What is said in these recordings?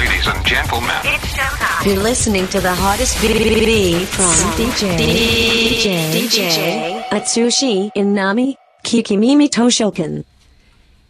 ladies and gentlemen. You're listening to the hottest BBB from DJ DJ DJ Atsushi Inami Kikimimi Toshokan.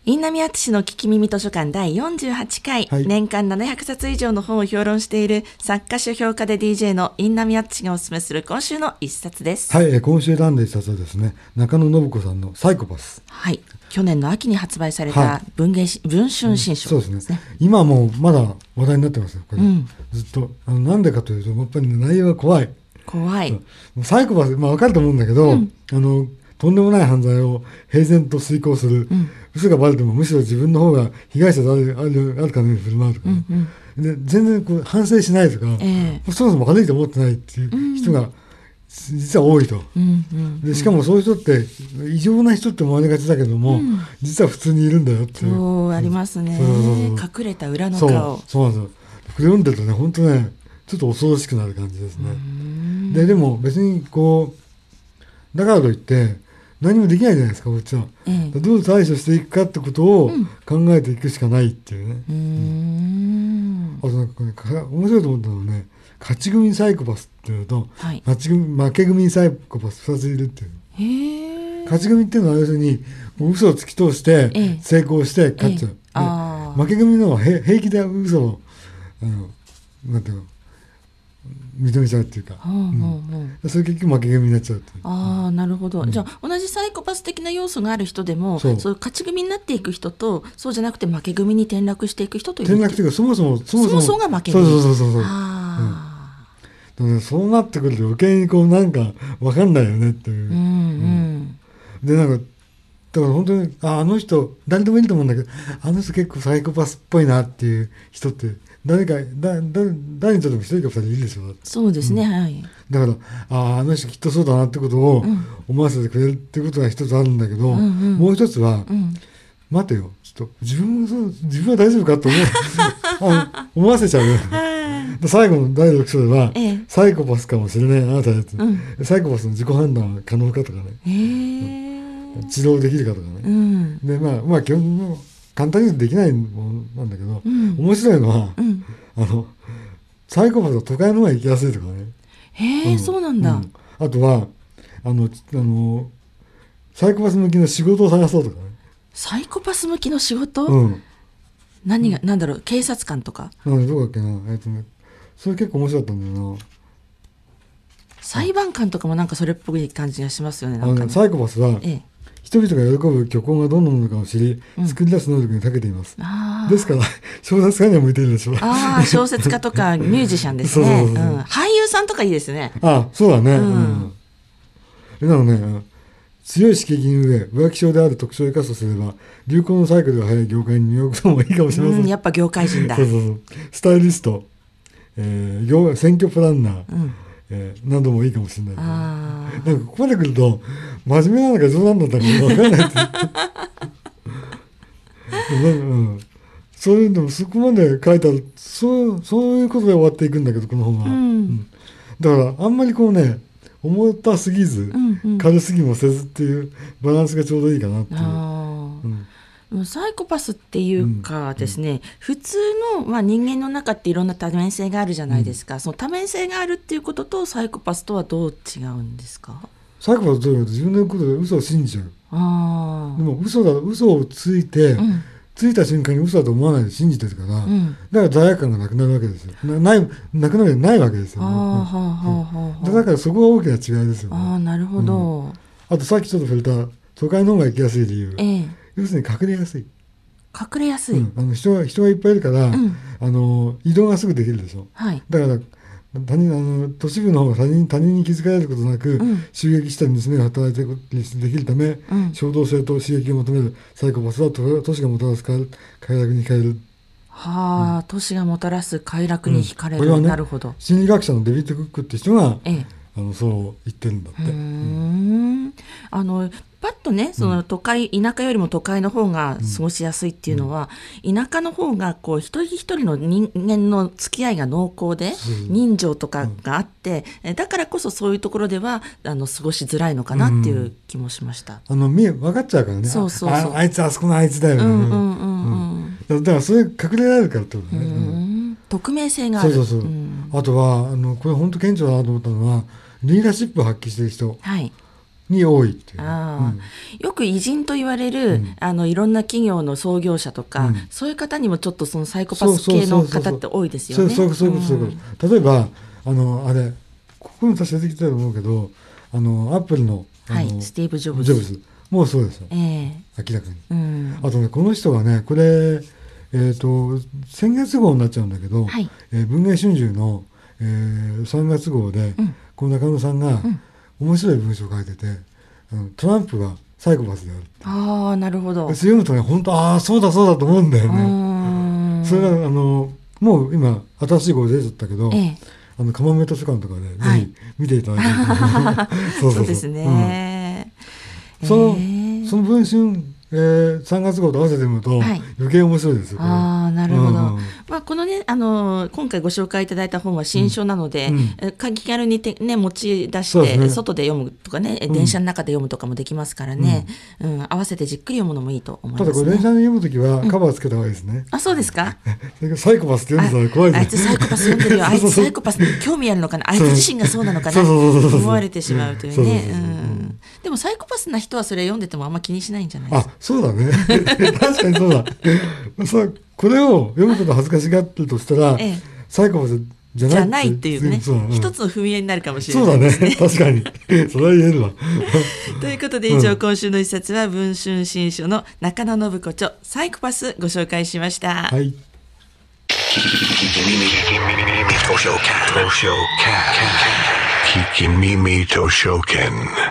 インナミアツシの聞き耳図書館第48回、はい年間700冊以上の本を評論している作家書評家で DJ のインナミアツシがおすすめする今週の一冊です。はい、えー今週選んで一冊はですね、中野信子さんのサイコパス。はい。去年の秋に発売されたはい文芸し、文春新書そうですね。今もうまだ話題になってますよ、これ。うんずっと。あのなんでかというと、やっぱり、ね、内容が怖い。怖い。サイコパス、まあわかると思うんだけど、あの、とんでもない犯罪を平然と遂行する。嘘がバレてもむしろ自分の方が被害者であるあるあるかのように振る舞うとかね、で全然こう反省しないとか、えそもそも悪いと思ってないっていう人が実は多いと。うんうん。でしかもそういう人って異常な人って思われがちだけども、実は普通にいるんだよっていう。そう、ありますね。隠れた裏のそう顔。そうなんですよ。これ読んでるとね、本当ね、ちょっと恐ろしくなる感じですね。で、でも別にこう、だからといって、何もできないじゃないですか、こっちは。ええどう対処していくかってことを考えていくしかないっていうね。うーん。あとなんかね、か面白いと思ったのはね、勝ち組サイコパスっていうのと、はい。勝ち組負け組サイコパス2ついるっていう。勝ち組っていうのは要するに、嘘を突き通してええ、成功して勝っちゃう。負け組のはへ平気で嘘を、あの、なんていうの、認めちゃうっていうか、うんうんうん。それ結局負け組になっちゃう。ああなるほど、じゃあ同じサイコパス的な要素がある人でもそそう。ういう勝ち組になっていく人とそうじゃなくて負け組に転落していく人という転落っていうか、そもそも、そもそもそもが負け組。そうそうそうそう。あでもねそうなってくると余計にこうなんかわかんないよねっていう。あ、うん。うん。で、なんか、だから本当に、あ、あの人、誰でもいいと思うんだけど、あの人結構サイコパスっぽいなっていう人って、誰か、だ、だ、誰にとっても一人か二人いるでしょ。そうですね、はい。だから、ああ、あの人きっとそうだなってことを思わせてくれるってことが一つあるんだけど、んうん。もう一つは、うん。待てよ、ちょっと自分もそう、自分は大丈夫かと思う。思わせちゃうよ。で最後の第6章では、ええ。サイコパスかもしれないあなたやつ、うん。サイコパスの自己判断は可能かとかね、へえ治療できるかとかね。うんで、まあ、まあ、基本、もう簡単にできないものなんだけど、うん面白いのは、うんあの、サイコパスは都会の方が行きやすいとかね。へえ、そうなんだ、うんあとは、あの、あの、サイコパス向きの仕事を探そうとかね。サイコパス向きの仕事、うん。何がなんだろう警察官とか？などうだっけな。えっとね、それ結構面白かったんだよな。裁判官とかもなんかそれっぽい感じがしますよねねサイコパスは、ええ人々が喜ぶ虚構がどんなものかを知り、作り出す能力に長けています。あーですから、小説家には向いているでしょう。ああ、小説家とか ミュージシャンですね。そうそうそううん俳優さんとかいいですね。あ、そうだね。んうん。えなのね、うん強い刺激に上、浮気症である特徴を生かすとすれば、流行のサイクルが早い業界に身を置くのもいいかもしれません。うん、やっぱ業界人だ。そうそうそう。スタイリスト、えー業選挙プランナー、んえーなどもいいかもしれないけなんかここまで来ると、真面目なのか冗談だったのか分かんないって。い うん。そういうのもそこまで書いてある、そう、そういうことで終わっていくんだけど、この本は。ん。だから、あんまりこうね、重たすぎず、んうん。軽すぎもせずっていうバランスがちょうどいいかなっていう。あうんーサイコパスっていうかですね、普通の、まあ、人間の中っていろんな多面性があるじゃないですか、その多面性があるっていうこととサイコパスとはどう違うんですか？サイコパスどういうこと自分のことで嘘を信じちゃう。あでも嘘だ、嘘をついて、んついた瞬間に嘘だと思わないで信じてるから、んだから罪悪感がなくなるわけですよ。なない、なくなるないわけですよ、ね。だからそこが大きな違いですよ、あ。あ。なるほど。あとさっきちょっと触れた、都会の方が行きやすい理由。ええ、要するに隠れやすい。隠れやすい。うん、あの人が人がいっぱいいるから、んあの移動がすぐできるでしょ。はい。だから他人あの都市部の方が他人他人に気づかれることなく、ん襲撃したり盗みを働いてできるため、うん衝動性と刺激を求めるサイコパスは都都市がもたらす快快楽に変えるはあ、都市がもたらす快楽に惹かれる。これはねなるほど。心理学者のデビッド・クックって人が、ええ。あのそう言ってるんだって。うーんあのパッとねその都会、田舎よりも都会の方が過ごしやすいっていうのは、田舎の方がこう一人一人の人間の付き合いが濃厚で、人情とかがあって、えだからこそそういうところではあの過ごしづらいのかなっていう気もしました。あの見え分かっちゃうからね。そうそうそう。あああいつあそこのあいつだよね、うんうんうんうん。だだからそれ隠れられるからってことね、ううん。ん。匿名性がある。そうそうそう。ん。あとは、あの、これ本当顕著だなと思ったのは、リーダーシップを発揮してる人。はい。に多いっていう。よく偉人と言われる、あのいろんな企業の創業者とか、うん。そういう方にもちょっとそのサイコパス系の方って多いですよね。そうそうそう例えばあのあれここにも確か出てきたと思うけどあのアップルのはい。スティーブ・ジョブズ。ジョブズ。もうそうですよ。ええ。明らかに。うん。あとねこの人はねこれえっ、と先月号になっちゃうんだけど、はい。えー文藝春秋の、えー3月号で、うん。この中野さんが、ん面白い文章を書いててトランプはサイコパスである。ああ、なるほど。それ読むとね本当ああそうだそうだと思うんだようね、それがあのもう今新しい号出ちゃったけど、ええ。あの、釜め図書館とかで、はい。ぜひ見ていただいて。そうそうですね。うん。その、ええその文春、えー、3月号と合わせて読むと、はい余計面白いですよ。ああ、なるほど。うんうんまあ、このね、あの今回ご紹介いただいた本は新書なので、うん気軽にて、ね、持ち出して、ね外で読むとかね、電車の中で読むとかもできますからね、うん合わせてじっくり読むのもいいと思いただこれ、ますね。電車で読むときは、カバーつけた方がいいですね。あ、そうですか？サイコパスって読んでたら怖いああいつサイコパス読んでるよ。あいつサイコパスに興味あるのかな？あいつ自身がそうなのかな？思われてしまうというそうそうね。そうそううんでもサイコパスな人はそれ読んでてもあんま気にしないんじゃないですあか。、そうだね。確かにそうだ。そうこれを読むこと恥ずかしがってるとしたら、ええサイコパスじゃないじゃないっていうね、そううん一つの踏み絵になるかもしれそうだね。ないですね。確かに。それは言えるわ。ということで以上、今週の一冊は文春新書の中野信子著サイコパスご紹介しました。はい。Toshoken. Toshoken. Kikimimi Toshoken.